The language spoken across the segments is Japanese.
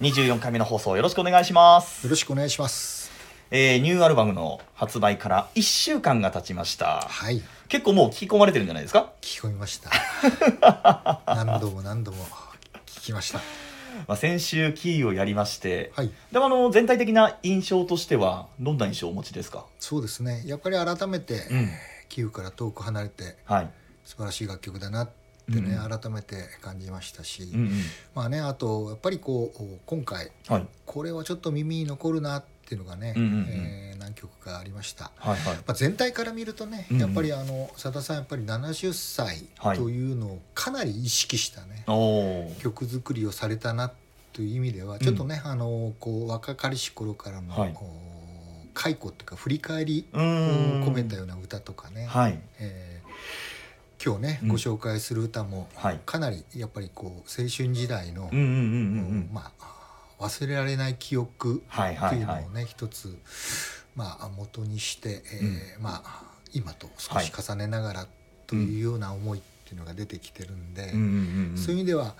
24回目の放送よろしくお願いします、よろしくお願いします。えーニューアルバムの発売から1週間が経ちました。はい。結構もう聞き込まれてるんじゃないですか、聞き込みました。何度も何度も聞きました。まあ、先週キーをやりまして、はい。でもあの全体的な印象としてはどんな印象をお持ちですか？そうですね。やっぱり改めて、うん。キーウから遠く離れてはい、素晴らしい楽曲だなってね、うん改めて感じましたし、うんうん。まあねあとやっぱりこう今回はい。これはちょっと耳に残るなっていうのがね、うんうんうん。えー何曲かありました。はいはい。まあ、全体から見るとね、うんうん。やっぱりあのさださんやっぱり70歳はい。というのをかなり意識したね、おおー。曲作りをされたなという意味ではちょっとね、あのこう若かりし頃からの、はい。こう回顧というか振り返りうを込めたような歌とかね、はい。えー今日ね、うん。ご紹介する歌もはい。かなりやっぱりこう青春時代の、まあ忘れられない記憶はいっていうのをね一つまあ元にして、えーまあ今と少し重ねながらというような思いっていうのが出てきてるんで、そういう意味では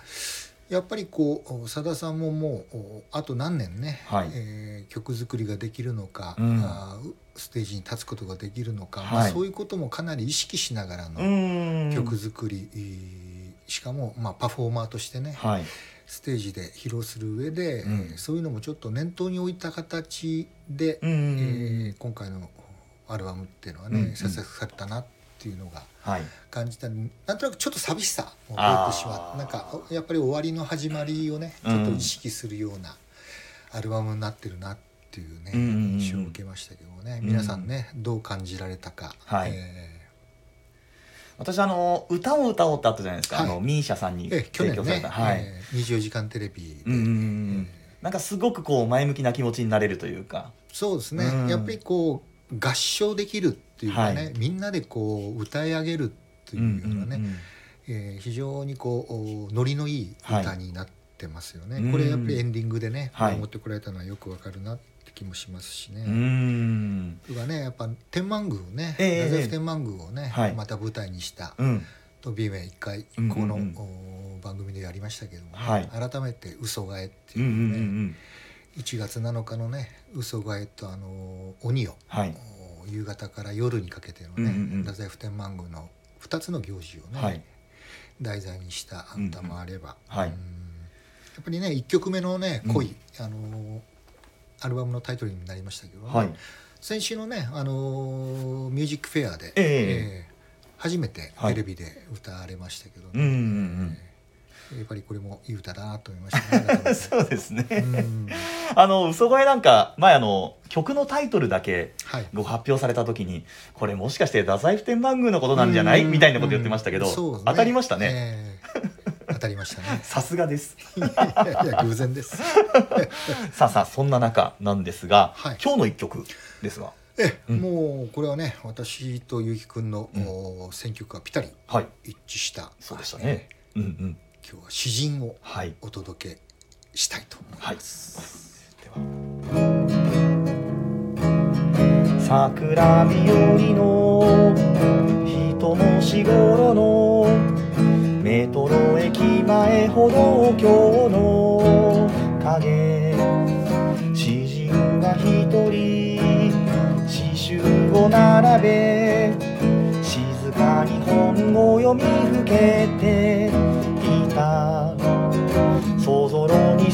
やっぱりこうさださんももうおあと何年ね、はい。えー曲作りができるのか、うん。ステージに立つことができるのか、はい。まあ、そういうこともかなり意識しながらうの曲作り、えーしかも、まあ、パフォーマーとしてね、はい。ステージで披露する上で、うん。えーそういうのもちょっと念頭に置いた形で、えー今回のアルバムっていうのはね、うんうん。制作されたなっていうのがはい。感じたなんとなくちょっと寂しさを覚えてしまあーうなんかやっぱり終わりの始まりをねちょっと意識するようなアルバムになってるなっていうね、うん印象を受けましたけどもね、うん皆さんねどう感じられたか、はい。え私あの歌を歌おうってあったじゃないですか、はい。あのミーシャさんにーえ去年ね。提供された、、はい、えー24時間テレビで、うんうんうんなんかすごくこう前向きな気持ちになれるというか。そうですね、うん。やっぱりこう合唱できるっていうかね、はい。みんなでこう歌い上げるっていうようなね、んんん。えー非常にこうおノリのいい歌になってますよね、はいこれやっぱりエンディングでね、はい。持ってこられたのはよくわかるなって気もしますしね。うかねやっぱ天満宮をね、ええ太宰府天満宮をね、はい。また舞台にしたうん。とビーメン一回うんうんうん。この、お番組でやりましたけどもね、はい。改めて嘘替えってうんうんいううね、ん。1月7日のね嘘替えとあの鬼を、はい。お夕方から夜にかけてのね、うんうんうん。太宰府天満宮の2つの行事をね、はい。題材にした歌もあれば、うんはい。うん。やっぱりね1曲目のね「うん。恋」あのーアルバムのタイトルになりましたけどね、はい。先週のね、あのーミュージックフェアで、ええー初めてはい。テレビで歌われましたけどね、うんうんうん。えーやっぱりこれもいい歌だなと思いましたね。そうですね、うんあの嘘声なんか前あの曲のタイトルだけはい。ご発表された時にこれもしかして太宰府天満宮のことなんじゃない？みたいなこと言ってましたけど、うんそうです当たりましたね。えー当たりましたね。さすがです。いやいや偶然です。さあさあそんな中なんですが、はい。今日の一曲ですが。え、うん。もうこれはね私とゆうきくんの、うん。お選曲がぴったりはい。一致したそうでしたね、うんうん。今日は詩人をはい。お届けしたいと思いはいます、では桜日和の人のしごろのメトロ駅前歩道橋の影。詩人が一人詩集を並べ静かに本を読みふけていた。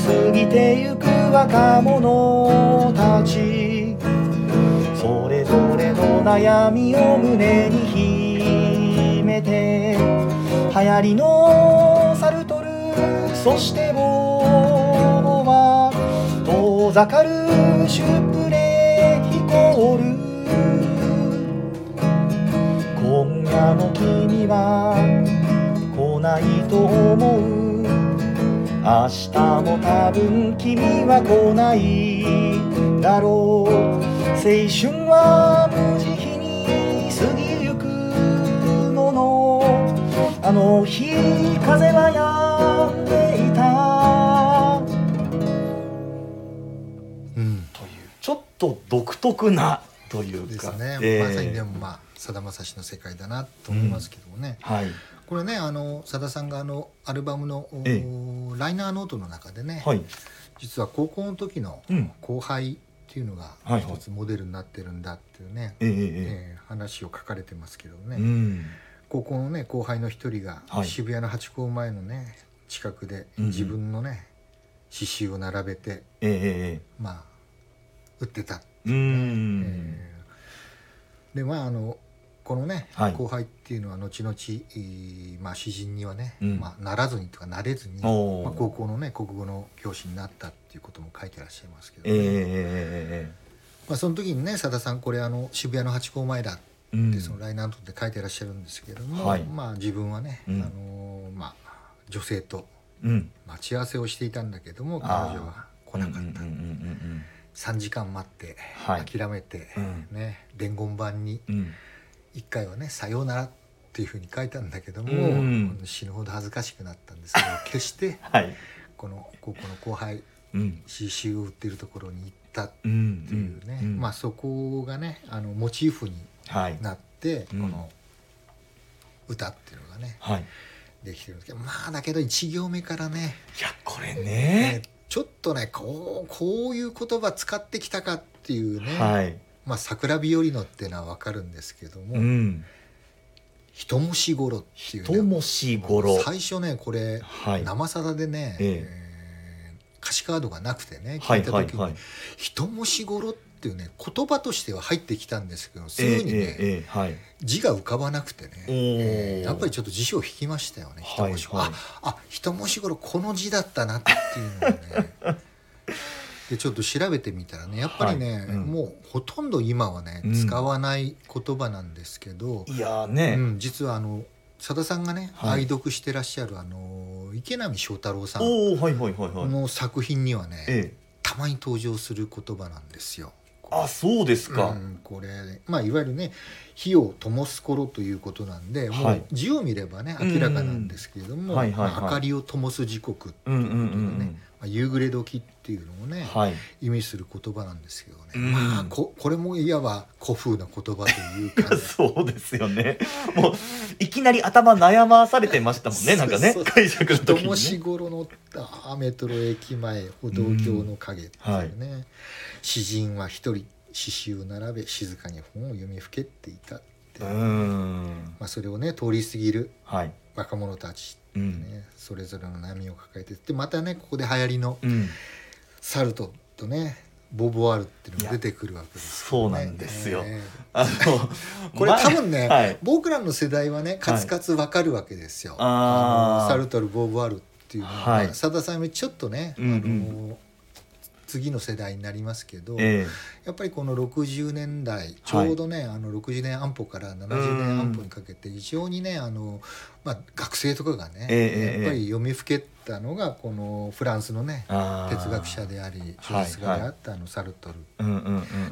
過ぎてゆく若者たちそれぞれの悩みを胸に秘めて流行りのサルトルそして僕は遠ざかるシュプレヒコール。今夜の君は来ないと思う。明日も多分君は来ないだろう青春は無慈悲に過ぎゆくもの。あの日風は止んでいたうんというちょっと独特なというか。ですね、えーまさにでもまあさだまさしの世界だなと思いますけどもね、はい。これねあのさださんがあのアルバムの、おえライナーノートの中でね、はい。実は高校の時のうん。後輩っていうのがはいはい。一つモデルになってるんだっていうね、えええええー話を書かれてますけどね、うん。高校のね後輩の一人がはい。渋谷のハチ公前のね近くで自分のね刺繍を並べてえええまあ売ってた、えうん、えーでまああのこのね、はい。後輩っていうのは後々、えーまあ、詩人にはね、うん。まあ、ならずにとかなれずに、まあ、高校のね国語の教師になったっていうことも書いてらっしゃいますけど、ええねええまあ、その時にねさださんこれあの渋谷のハチ公前だってそのライナーノートで書いてらっしゃるんですけども、はい。まあ自分はね、うん。あのーまあ女性とうん。待ち合わせをしていたんだけども彼女は来なかった、うんうんうんうん3時間待って、はい。諦めて、うん。ね伝言板にうんうん1回はね「さようなら」っていうふうに書いたんだけども、うん。死ぬほど恥ずかしくなったんですけど 決してはい。この高校の後輩うん。刺繍を売ってるところに行ったっうんていうね、うん。まあそこがねあのモチーフにはいなって、うん。この歌っていうのがねはい。できてるんですけどまあだけど1行目からねいやこれね。ねちょっとねこうこういう言葉使ってきたかっていうね、はいまあ桜日和のっていうのは分かるんですけども、うん。人もしごろっていうともしごろ。最初ねこれ、はい。生さだでね、ええ。えー歌詞カードがなくてねはい聞いた時に、はい。はい人もしごろっていうね言葉としては入ってきたんですけどすええぐにね、ええええはい。字が浮かばなくてね、えーやっぱりちょっと辞書を引きましたよね人もしごろ、はいはい。ああ人もしごろこの字だったなっていうのをねでちょっと調べてみたらねやっぱりね、はい。うん。もうほとんど今はねうん。使わない言葉なんですけど、いやーね、うん、実はあのさださんがね、はい。愛読してらっしゃるあの池波正太郎さんおおはいはいはいはい、の作品にはね、ええ。たまに登場する言葉なんですよ。あそうですか、うん、これ、まあ、いわゆるね火を灯す頃ということなんで、もはい。う字を見ればね明らかなんですけれども、うん。はいはいはい。まあ明かりを灯す時刻ってうんいううんことでね、うんうんまあ、夕暮れ時っていうのをね、はい。意味する言葉なんですけどね、うん。まあここれもいわば古風な言葉というか、ね、そうですよね。もういきなり頭悩まされてましたもんねなんかね解釈の時人もしにねごろのあメトロ駅前歩道橋の影っていうね、詩人は一人詩集を並べ静かに本を読みふけっていたって、うーん。まあ、それをね通り過ぎるはい若者たちうん、ね、それぞれの波を抱えてでまたねここで流行りのうん、サルトとねボブワールっていうのが出てくるわけですね、そうなんですよ。えあの これま多分ね、はい。僕らの世代はねカツカツわかるわけですよ。あー。のサルトル・ボブ・ワールっていうのは、はい。さださんよりちょっとね、うんうん。あの次の世代になりますけど、えやっぱりこの60年代ちょうどね、あの60年安保から70年安保にかけて非常にねあの、まあ、学生とかがね、ええやっぱり読みふけたのがこのフランスのね哲学者でありはい小説家であったあのサル。トル。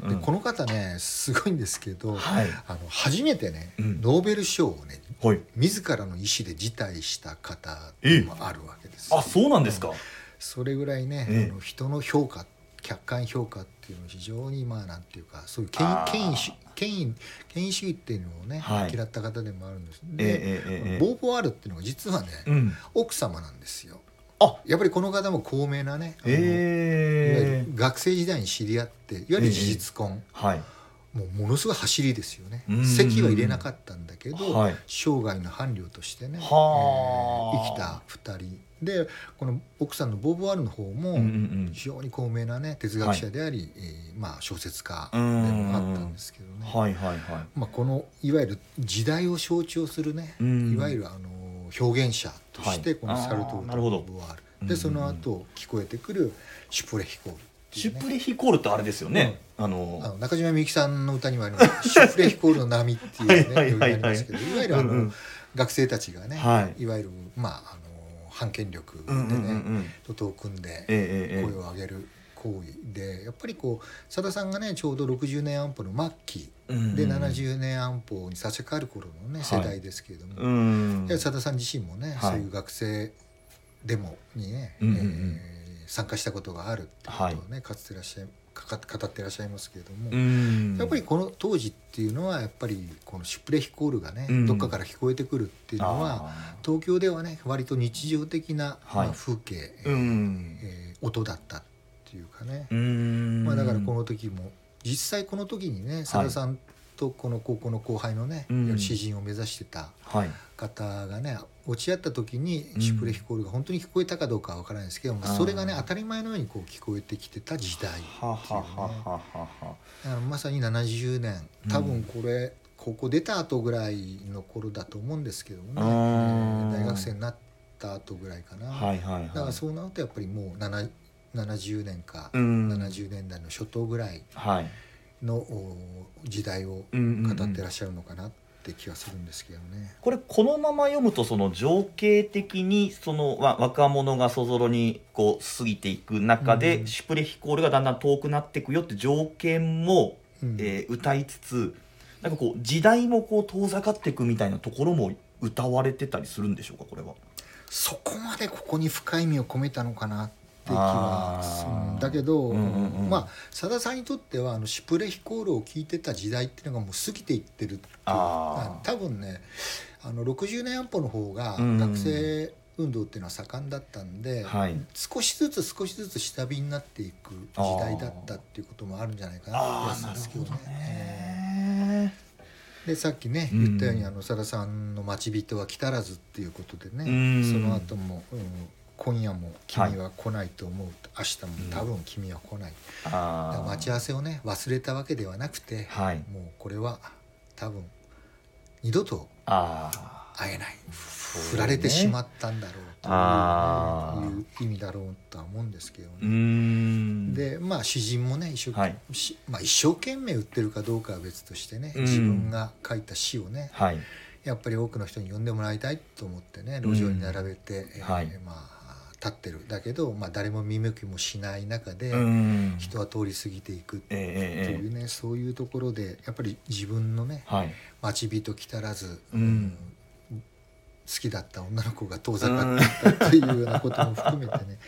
でこの方ねすごいんですけど、はい。あの初めてね、うん。ノーベル賞をねはい。自らの意思で辞退した方でもあるわけですよ。あそうなんですかそれぐらいね、ええ。あの人の評価客観評価っていうのを非常にまあなんていうかそういう権威権威主権威権威主義っていうのをね、はい。嫌った方でもあるんです。えで、ええええ。えボーヴォワールっていうのが実はね、うん。奥様なんですよ。あ。やっぱりこの方も高名なねええ。る学生時代に知り合っていわゆる事実婚、はい。もうものすごい走りですよね。うん。籍は入れなかったんだけど、はい。生涯の伴侶としてね、はあ。えー生きた2人でこの奥さんのボブ・ワールの方もうんうんうん。非常に高名なね哲学者であり、えーまあ、小説家でうんもあったんですけどね、はいはいはい。まあ、このいわゆる時代を象徴するね、うんいわゆるあの表現者としてはい。このサルトルとあーなるほど。ボブ・ワール、うん。でその後聞こえてくるシュプレヒコールね。シュプレヒコールってあれですよね、あのあの中島みゆきさんの歌にもありますシュプレヒコールの波っていうねはいはいはいはい。いわゆるあの、うんうん。学生たちがね、はい。いわゆるまああの反権力でねんと組んで声を上げる行為でやっぱりこうさださんがねちょうど60年安保の末期でうん70年安保に差し掛かる頃のねはい。世代ですけれども、さださん自身もね、はい。そういう学生デモにね、えー参加したことがあるっていうことをね、かつてらっしゃいかか語ってらっしゃいますけれども、うん。やっぱりこの当時っていうのはやっぱりこのシュプレヒコールがね、うん。どっかから聞こえてくるっていうのはあ東京ではね割と日常的な、はいまあ、風景、えー音だったっていうかね、うん。まあ、だからこの時も実際この時にねさださんとこの高校の後輩のね、うん。詩人を目指してたはい。方がね落ち合った時にうん。シュプレヒコールが本当に聞こえたかどうかは分からないですけども、あー。それがね当たり前のようにこう聞こえてきてた時代っていうね。まさに70年多分これ、高校出た後ぐらいの頃だと思うんですけどもね、大学生になった後ぐらいかな、はいはいはい。だからそうなるとやっぱりもう7 70年か、うん。70年代の初頭ぐらいはいのお時代をうんうんうん語ってらっしゃるのかなって気がするんですけどね。これこのまま読むとその情景的にそのわ若者がそぞろにこう過ぎていく中で、うんシュプレヒコールがだんだん遠くなっていくよって条件も、うんえー歌いつつなんかこう時代もこう遠ざかっていくみたいなところも歌われてたりするんでしょうかこれは。そこまでここに深い意味を込めたのかなって気はするんだけど、うんうんうん。まあさださんにとってはあのシュプレヒコールを聞いてた時代っていうのがもう過ぎていってるっていう。多分ねあの60年安保の方がうん学生運動っていうのは盛んだったんで、はい。少しずつ少しずつ下火になっていく時代だったっていうこともあるんじゃないかなって気がするんですけどね。でさっきねうん。言ったようにあのさださんの「待ち人は来たらず」っていうことでね、うん。その後も、うん今夜も君は来ないと思う」明日も多分君は来ない」だからあ待ち合わせをね忘れたわけではなくて、はい。もうこれは多分二度と会えない、うね。振られてしまったんだろうという,、いう意味だろうとは思うんですけどね。ん。でまあ詩人もね一生,、はい。しまあ、一生懸命売ってるかどうかは別としてね、うん。自分が書いた詩をねはい。やっぱり多くの人に読んでもらいたいと思ってね路上に並べて、えーはい。まあ立ってる。だけど、まあ、誰も見向きもしない中で、うん。人は通り過ぎていくっていうね、そういうところでやっぱり自分のねはい。待ち人来たらず、うん好きだった女の子が遠ざかっていったというようなことも含めてね。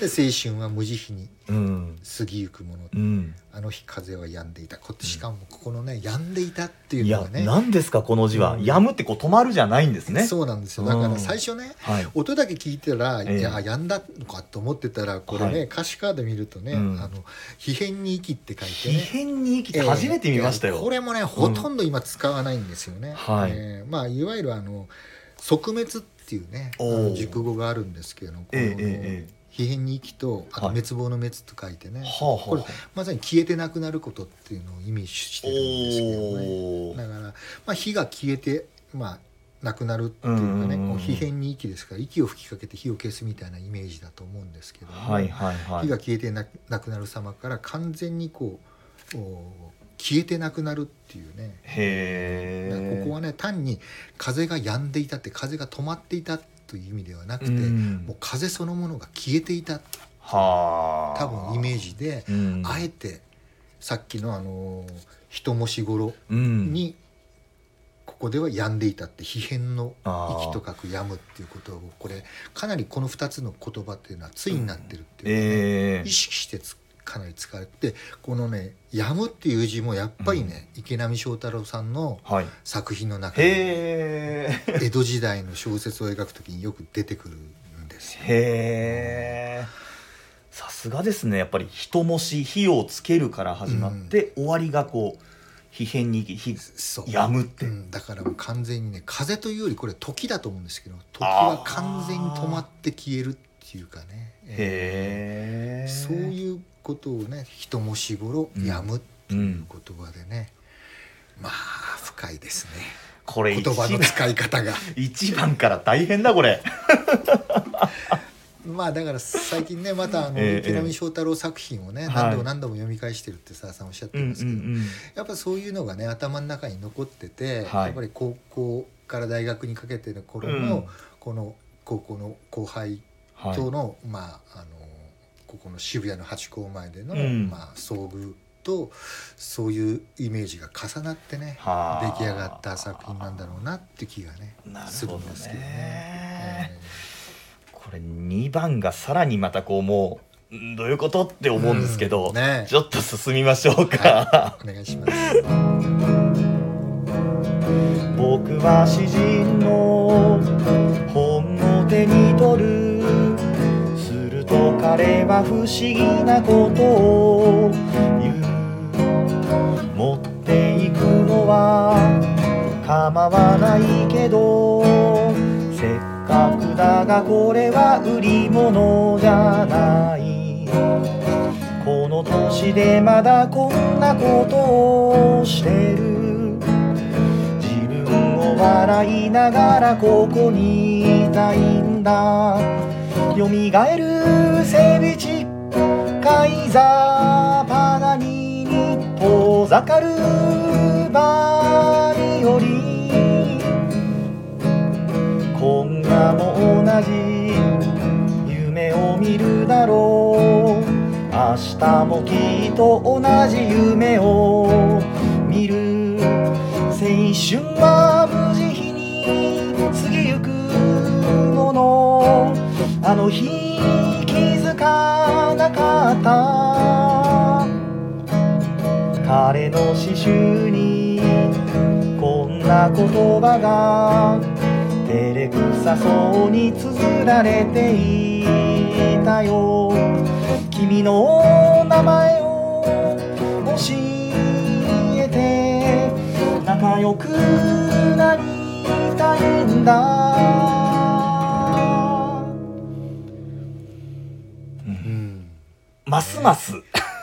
で青春は無慈悲にうん。過ぎゆくもの、うん。あの日風は止んでいた。こしかもここのね止んでいたっていいうやのがね。何ですかこの字は。うん。やむってこう止まるじゃないんですね。そうなんですよ。だかうんら最初ね、はい。音だけ聞いたら、ええ。いややんだのかと思ってたらこれね、はい。歌詞カード見るとね「うん。あの秘変に息」って書いて異ね変に生きて初めて見ましたよ、ええこれもねほとんど今使わないんですよね、はい。ええ。まあいわゆるあの即滅っていうね熟語があるんですけどこの、ええええ秘変に息とあとはい滅亡の滅と書いてね、はあはあこれまさに消えてなくなることっていうのを意味してるんですけどねだから、まあ、火が消えて、まあ、なくなるっていうかね、うんうん火変に息ですから息を吹きかけて火を消すみたいなイメージだと思うんですけども、はいはいはい火が消えてななくなる様から完全にこうお消えてなくなるっていうね。ここはね単に風が止んでいたって風が止まっていたという意味ではなくて、うん。もう風そのものが消えていた。はあ。多分イメージで、うん。あえてさっきのあの人もし頃うん。にここでは病んでいたって皮変の息と書く病むっていうことをこれかなりこの2つの言葉っていうのは対になってるっていうかね、ええ意識してつかなり使われてこのね「病む」っていう字もやっぱりね、池波正太郎さんのはい。作品の中で、へえ 江戸時代の小説を描く時によく出てくるんですよ。へえさすがですね。やっぱり人もし火をつけるから始まって、終わりがこう火変に火やむって、うん、だからもう完全にね風というよりこれ時だと思うんですけど時は完全に止まって消えるっていうかね。へえそういうことをね人もしごろうん。やむっていう言葉でね、まあ深いですね。これ言葉の使い方が。一番から大変だこれ。まあだから最近ねまたあのええ池波正太郎作品をねはい。何度も何度も読み返してるってさださんおっしゃってうんうんますけど、うんやっぱそういうのがね頭の中に残ってて、はい。やっぱり高校から大学にかけての頃の、うん。この高校の後輩はい。との、まああのここの渋谷のハチ公前での、うん。まあ、遭遇とそういうイメージが重なってねはあ。出来上がった作品なんだろうなって気がねなるほどね。するんですけどね。これ2番がさらにまたこうもうんどういうことって思うんですけど、うん。ね。ちょっと進みましょうか、えーお願いします。僕は詩人の本を手に取る彼は不思議なことを言う。持っていくのは構わないけどせっかくだがこれは売り物じゃない。この年でまだこんなことをしてる。自分を笑いながらここにいたいんだ。よみがえるセビチカイザーパガニに遠ざかる。バイオリ今夜も同じ夢を見る。だろう明日もきっと同じ夢を見る。青春は無慈悲に過ぎゆくものあの日気づかなかった。彼の詩集にこんな言葉が照れくさそうに綴られていたよ。君の名前を教えて仲良くなりたいんだ。ますます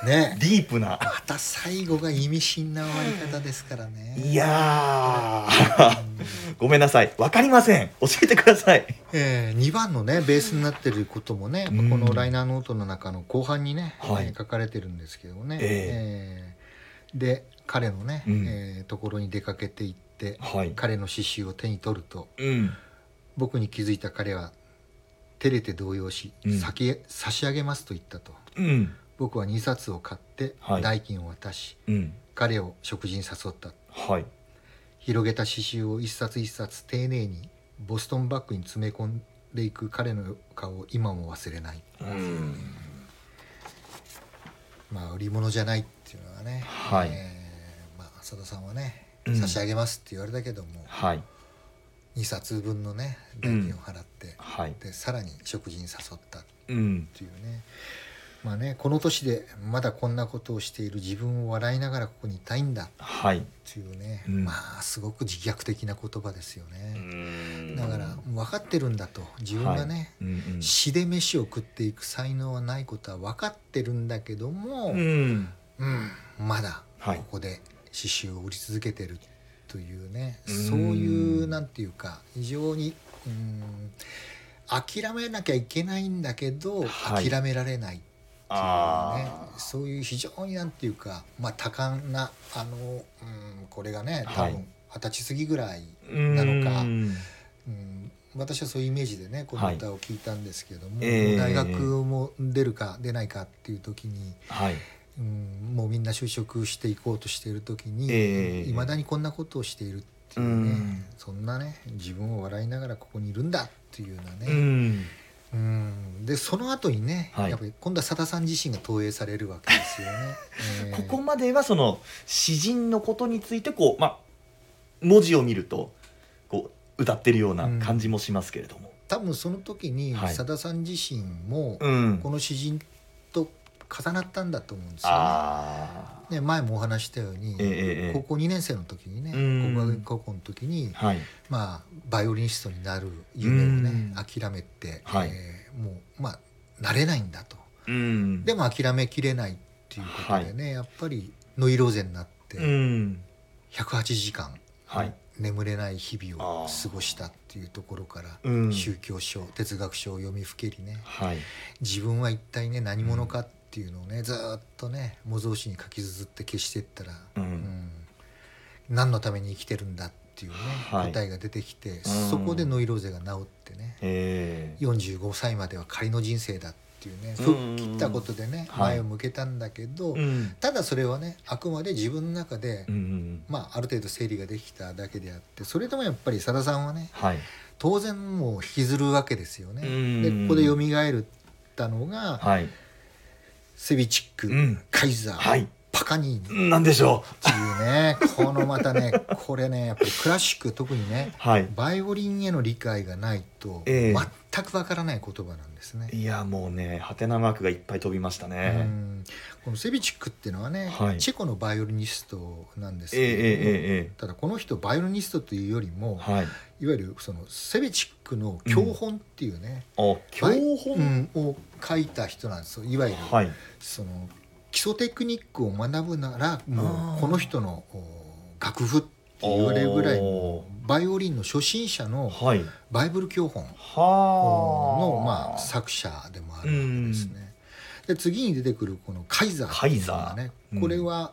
ね。ディープな。また最後が意味深な終わり方ですからね。いやー。ごめんなさい。わかりません。教えてください。えー、2番のねベースになってることもね、うん。このライナーノートの中の後半にね、はい。えー書かれてるんですけどね、ええ。ーで彼のね、うん。えーところに出かけていってはい。彼の詩集を手に取るとうん。僕に気づいた彼は照れて動揺し、うん。先へ差し上げますと言ったと。うん。僕は2冊を買ってはい。代金を渡し、うん。彼を食事に誘った。はい。広げた詩集を一冊一冊丁寧にボストンバッグに詰め込んでいく彼の顔を今も忘れない。うん。まあ売り物じゃないっていうのはね、はい。えーまあ浅田さんはね、うん。差し上げますって言われたけども。はい2冊分のね代金を払って、はい。でさらに食事に誘ったっうんていうね。まあねこの年でまだこんなことをしている自分を笑いながらここにいたいんだっはい。ていうね、うん。まあすごく自虐的な言葉ですよね。ん。だから分かってるんだと。自分がね、はい。うん詩で飯を食っていく才能はないことは分かってるんだけども、うん。うんうんまだはい。ここで詩集を売り続けてるというね、うん。そういうなんていうか非常にうん諦めなきゃいけないんだけど、はい。諦められないっていうね。あそういう非常になんていうか、まあ、多感なあの、うん、これがね多はい。分二十歳過ぎぐらいーなのかうん。うん、私はそういうイメージでねこの歌を聞いたんですけども、ええ。大学も出るか出ないかっていう時に、はいうん、もうみんな就職していこうとしている時にええいま、未だにこんなことをしているっていうね、うん。そんなね自分を笑いながらここにいるんだっていうようなうね、ん。うん。でその後にね、はい。やっぱり今度はさださん自身が投影されるわけですよね。ええ。ここまではその詩人のことについてこうまあ文字を見るとこう歌ってるような感じもしますけれども、多分その時にはい。さださん自身もうん。この詩人と重なったんだと思うんですよね。あね、前もお話ししたように、ええええ高校2年生の時にねうん。国学院高校の時に、あはい。まあ、バイオリニストになる夢をねうん。諦めて、はい。えーもうまあなれないんだと。うん。でも諦めきれないっていうことでね、やっぱりノイローゼになってうん。108時間、はい。眠れない日々を過ごしたっていうところから、うん。宗教書哲学書を読みふけりねはい。自分は一体ね何者かっていうのをねずーっとね模造紙に書き綴って消していったら、うん。うん。何のために生きてるんだっっていうね、はい。答えが出てきて、ん。そこでノイローゼが治ってねええ45歳までは仮の人生だっていうねうん。吹っ切ったことでねはい。前を向けたんだけど、うん。ただそれはねあくまで自分の中で、まあ、ある程度整理ができただけであってそれでもやっぱりさださんはねはい。当然もう引きずるわけですよね。うん。でここで蘇ったのが、はいセビチック、うん。カイザー、はいパカニーニっなんでしょていうね。このまたねこれねやっぱりクラシック特にねうはい。バイオリンへの理解がないとええ。全くわからない言葉なんですね。いやもうねハテナマークがいっぱい飛びましたうねん。このセビチックっていうのはね、はい。チェコのバイオリニストなんですけれども、えええただこの人バイオリニストというよりも、はい。いわゆるそのセベチックの教本っていうね、あ教バイ本、うんを書いた人なんですよ。いわゆる、はい。その基礎テクニックを学ぶならもうこの人のお楽譜って言われるぐらいバイオリンの初心者のはい。バイブル教本はの、あまあ、作者でもあるわけですね。で次に出てくるこのカイザーっていうのがねカイザー。うん。これは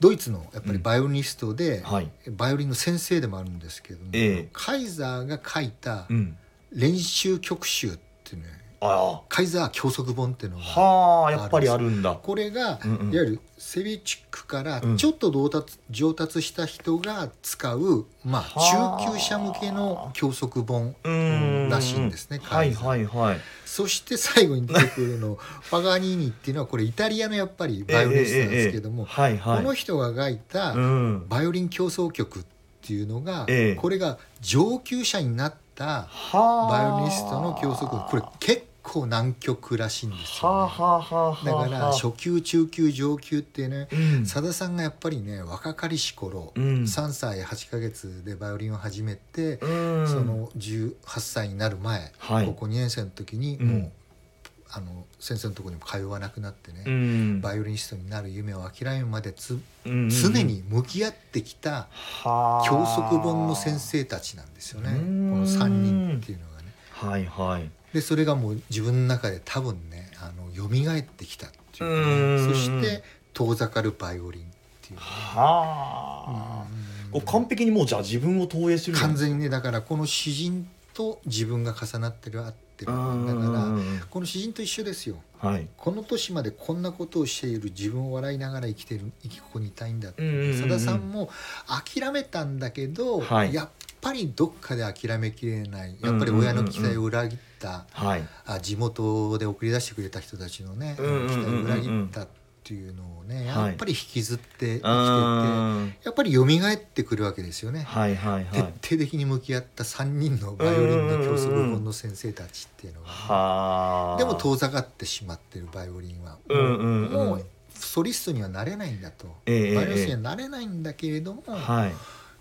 ドイツのやっぱりバイオリニストで、はい。バイオリンの先生でもあるんですけども、ええ。カイザーが書いたうん。練習曲集っていうねあカイザー教則本っていうのあがはあやっぱりあるんだ。これが、うんうん。いわゆるセビチックからうん。ちょっと上達,、上達した人が使う、まあ、はあ。中級者向けの教則本うーん。らしいんですねはいはいはい。そして最後に出てくるのパガニーニっていうのはこれイタリアのやっぱりバイオリニストなんですけども、ええええええはいはい。この人が書いたうん。バイオリン競争曲っていうのが、ええ。これが上級者になったはあ。バイオリニストの教則。これ結構難曲らしいんですよ、だから初級中級上級ってねうん。さださんがやっぱりね若かりし頃、うん。3歳8ヶ月でバイオリンを始めて、うん。その18歳になる前、はい。高校2年生の時にうん。もう、あの先生のところにも通わなくなってね、うん。バイオリニストになる夢を諦めるまでつ、うん常に向き合ってきたはあ。教則本の先生たちなんですよね。こうん。の3人っていうのがね。はいはいでそれがもう自分の中で多分ねあの蘇ってきたっていうね。そして遠ざかるバイオリンっていう。ねはあ。う完璧にもうじゃあ自分を投影する完全にねだからこの詩人と自分が重なってる合ってる。だからこの詩人と一緒ですよ。はい。この年までこんなことをしている自分を笑いながら生きてる生きここにいたいんだって。うんうんうんうん。さださんも諦めたんだけど、はい。やっぱりどっかで諦めきれない。やっぱり親の期待を裏切った、はい。あ地元で送り出してくれた人たちのね、期待を裏切ったっていうのをねはい。やっぱり引きずって生きてて、うんやっぱり蘇ってくるわけですよね。はいはい徹はい。底的に向き合った3人のバイオリンの教則本の先生たちっていうのが、はあ。でも遠ざかってしまってるバイオリンは、うんうんうん。もうソリストにはなれないんだと、ええバイオリニストにはなれないんだけれども、はい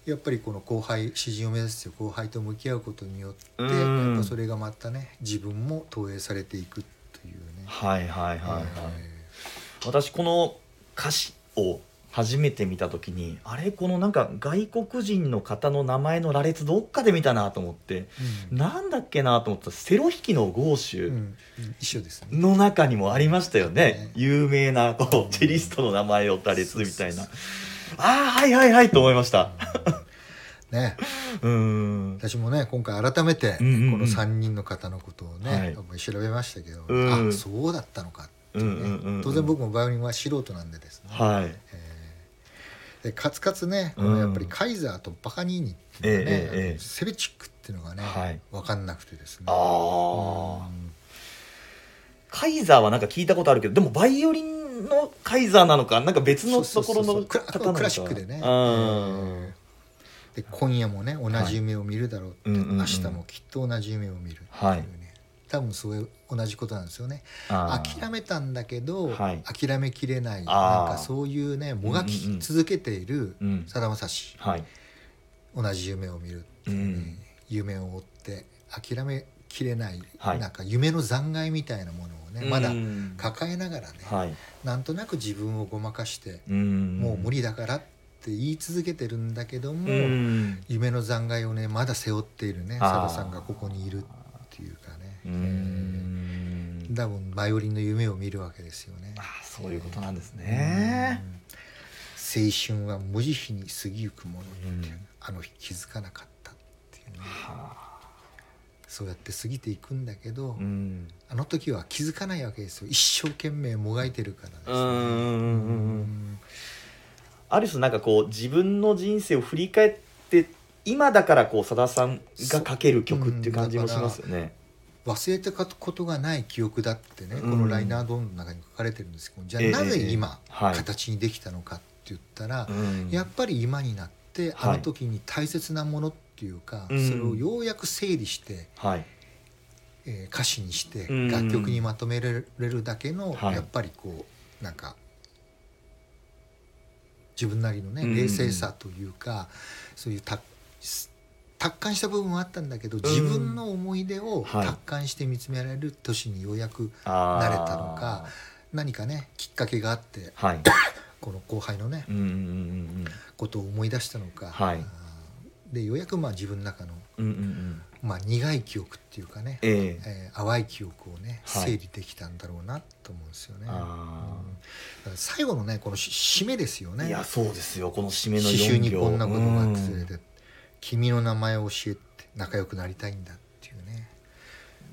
やっぱりこの後輩詩人を目指す後輩と向き合うことによって、うん。やっぱそれがまたね自分も投影されていくというね。はいはいはいはい。え私この歌詞を初めて見た時にあれこのなんか外国人の方の名前の羅列どっかで見たなと思ってーなんだっけなと思ったらセロ弾きの豪うん州。の中にもありましたよね。ね有名なこうチェリストの名前を羅列みたいなああはいはいはいと思いました。ね、うん。私もね今回改めてこうんうんうん。の3人の方のことをね、はい。やっぱり調べましたけど、うん。あそうだったのかってういうね、んうんうんうん。当然僕もバイオリンは素人なんでですね、はい。えー。でかつかつね、こうん。のやっぱりカイザーとバカニーニっていうのがね、セベチックっていうのがね、はい。分かんなくてですね。ああカイザーはなんか聞いたことあるけどでもバイオリンのカイザーなのかなんか別のところのクラ方なのか。クラシックでね、で今夜もね同じ夢を見るだろうって、はい。うんうんうん。明日もきっと同じ夢を見るっていうね、はい。多分そういう同じことなんですよね。諦めたんだけど、はい。諦めきれないなんかそういうねもがき続けているうんさだまさし。はい。同じ夢を見るっていうね、うん。夢を追って諦めきれない、はい。なんか夢の残骸みたいなものをね。まだうん抱えながらね、はい。なんとなく自分をごまかして、うん。もう無理だからって言い続けてるんだけども、うん。夢の残骸をねまだ背負っているねあー。さんがここにいるっていうかね、多分バイオリンの夢を見るわけですよね。あーそういうことなんですね。うん。青春は無慈悲に過ぎゆくものって、うん。あの日気づかなかったっていうね。はそうやって過ぎていくんだけど、あうん。あの時は気づかないわけですよ。一生懸命もがいてるからですある種なんかこう自分の人生を振り返って今だからこうさださんが書ける曲っていう感じもしますよね。忘れたことがない記憶だってね、うん。このライナードーンの中に書かれてるんですけどじゃあええなぜ今、はい。形にできたのかって言ったら、うん。やっぱり今になってはい。あの時に大切なものっていうか、うん。それをようやく整理して、はい。えー歌詞にしてうん。楽曲にまとめれるだけの、はい。やっぱりこうなんか自分なりのねうん。冷静さというか、そういう達達観した部分はあったんだけど自分の思い出をはい。達観して見つめられる年にようやくあー。慣れたのか何かねきっかけがあってはい。この後輩のねことを思い出したのか、でようやくまあ自分の中の、まあ、苦い記憶っていうかね、ええ。えー淡い記憶をねはい。整理できたんだろうなと思うんですよね。最後のねこのし締めですよね。ーいやそうですよ。この締めの刺4行繍にこんなことがうん崩れて「君の名前を教えて仲良くなりたいんだ」っていうね。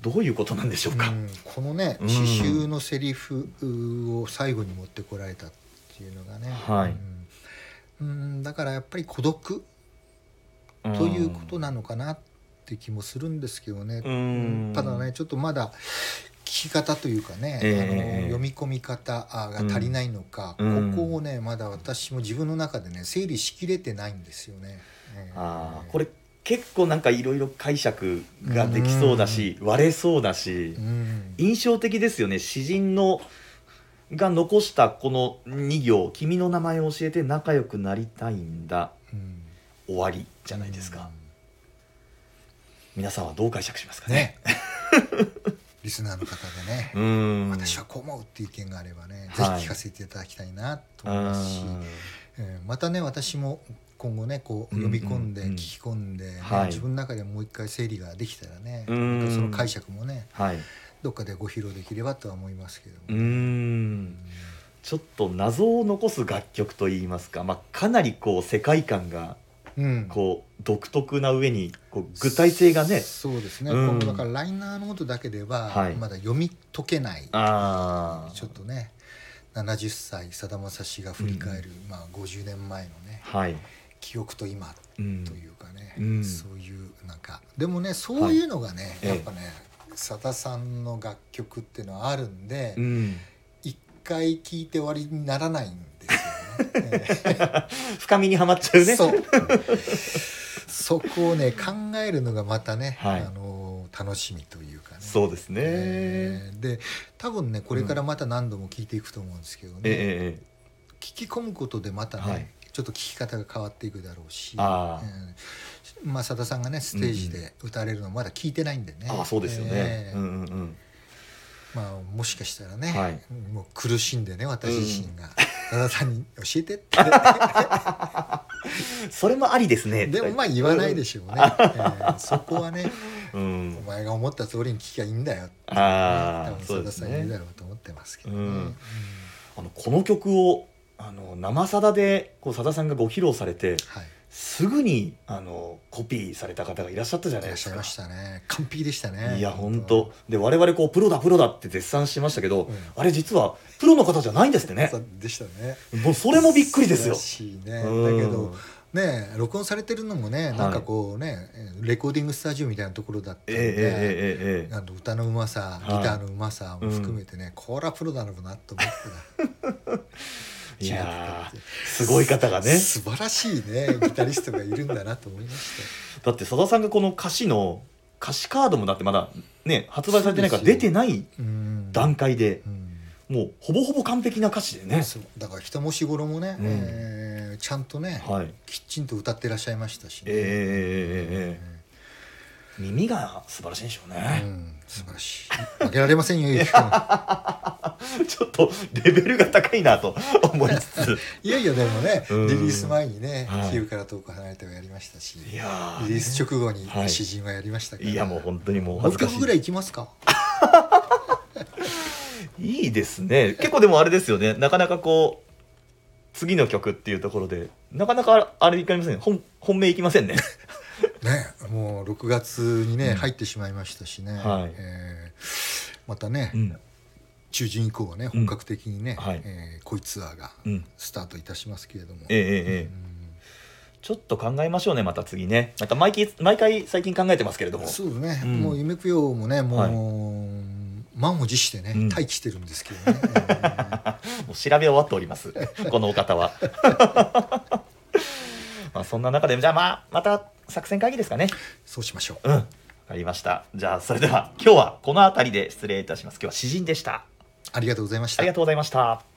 どういうことなんでしょうか。うん。このねうん。刺繍のセリフを最後に持ってこられたっていうのがね、はい。うん。うん。だからやっぱり孤独ということなのかなって気もするんですけどね、うん。ただねちょっとまだ聞き方というかね、ええ。あの読み込み方あが足りないのか、うん。ここをねまだ私も自分の中でね整理しきれてないんですよね。ええ。あーこれ結構なんかいろいろ解釈ができそうだし、割れそうだし、うん。印象的ですよね。詩人のが残したこの2行「君の名前を教えて仲良くなりたいんだ。うん」終わりじゃないですか、皆さんはどう解釈しますかうんね。ね。リスナーの方でね、うん。私はこう思うっていう意見があればね、はいぜひ聞かせていただきたいなと思いますし、えーまたね私も今後ねこううん読み込ん。で、うんうん聞き込んでね、はい。自分の中でもう一回整理ができたらね、うん。またその解釈もねはい。どっかでご披露できればとは思いますけど。も、うーん。ちょっと謎を残す楽曲といいますか、まあ、かなりこう世界観がうんこう独特な上にこう具体性がね。そうですね、うん。だからライナーノートだけでははい。まだ読み解けない、ああちょっとね70歳さだまさしが振り返る、まあ、50年前のねはい、記憶と今うん。というかね、うん。そういうなんか。でもねそういうのがね、はい。やっぱねさださんの楽曲っていうのはあるんでうん、一、回聴いて終わりにならないんですよ。ね。深みにはまっちゃうね。そう。そこをね考えるのがまたね、はい。あの楽しみというかね。そうですね、えーで多分ねこれからまた何度も聞いていくと思うんですけどね、えええ聞き込むことでまたね、はい。ちょっと聞き方が変わっていくだろうし、あうんまあ、さださんがねステージで歌われるのまだ聞いてないんでね、ああそうですよね、えーうんうんうん。まあ、もしかしたらね、はい。もう苦しんでね私自身がさださんに教えてって。それもありですね。でもまあ言わないでしょうね、えーそこはねうん。お前が思った通りに聞きゃいいんだよって、ああ多分さだそうですねさん言うだろうと思ってますけどね、うん。あのこの曲をあの生さだでこうさださんがご披露されてはいすぐにあのコピーされた方がいらっしゃったじゃないですか。いらっしゃいましたね。完璧でしたね。いや本当。で我々こうプロだプロだって絶賛しましたけど、うん。あれ実はプロの方じゃないんですってね。でしたね。もうそれもびっくりですよ。ね、うん。だけどね録音されてるのもねなんかこうね、レコーディングスタジオみたいなところだったんで、えええええええあの歌のうまさギはい。ターのうまさも含めてね、これはプロだろうなと思ってた。え いやすごい方がね。素晴らしいねギタリストがいるんだなと思いました。だってさださんがこの歌詞の歌詞カードもだってまだね発売されてないから出てない段階で、う、もうほぼほぼ完璧な歌詞でね。だから北もしごろもね、うん、えー、ちゃんとね、はい、きちんと歌ってらっしゃいましたしね、ねえー、えー、えー、耳が素晴らしいんでしょうね、うん。素晴らしい。負けられませんよゆきくん。ちょっとレベルが高いなと思いつつ。いやいやでもね、うん。リリース前にねはい「キーウから遠く離れて」をやりましたしいやー。リリース直後にはい。詩人はやりましたから、いやもう本当にもう恥ずかしい。ぐらいいきますか。いいですね。結構でもあれですよね。なかなかこう次の曲っていうところでなかなかあれいかりません。本本命いきませんねねもう6月にね、うん。入ってしまいましたしね、はい。えーまたね、うん。中旬以降はね本格的にね、はい。えー恋ツアーがうん。スタートいたしますけれども、ええちょっと考えましょうねまた次ね。なんか毎回毎回最近考えてますけれども。うんそうね、うん。もう夢供養もねもう、はい。満を持してね、うん。待機してるんですけどね、え ーもう調べ終わっております このお方は。まあそんな中でじゃあまあまた作戦会議ですかね。そうしましょう。うん。わかりました。じゃあそれでは今日はこの辺りで失礼いたします。今日は詩人でした。ありがとうございました。ありがとうございました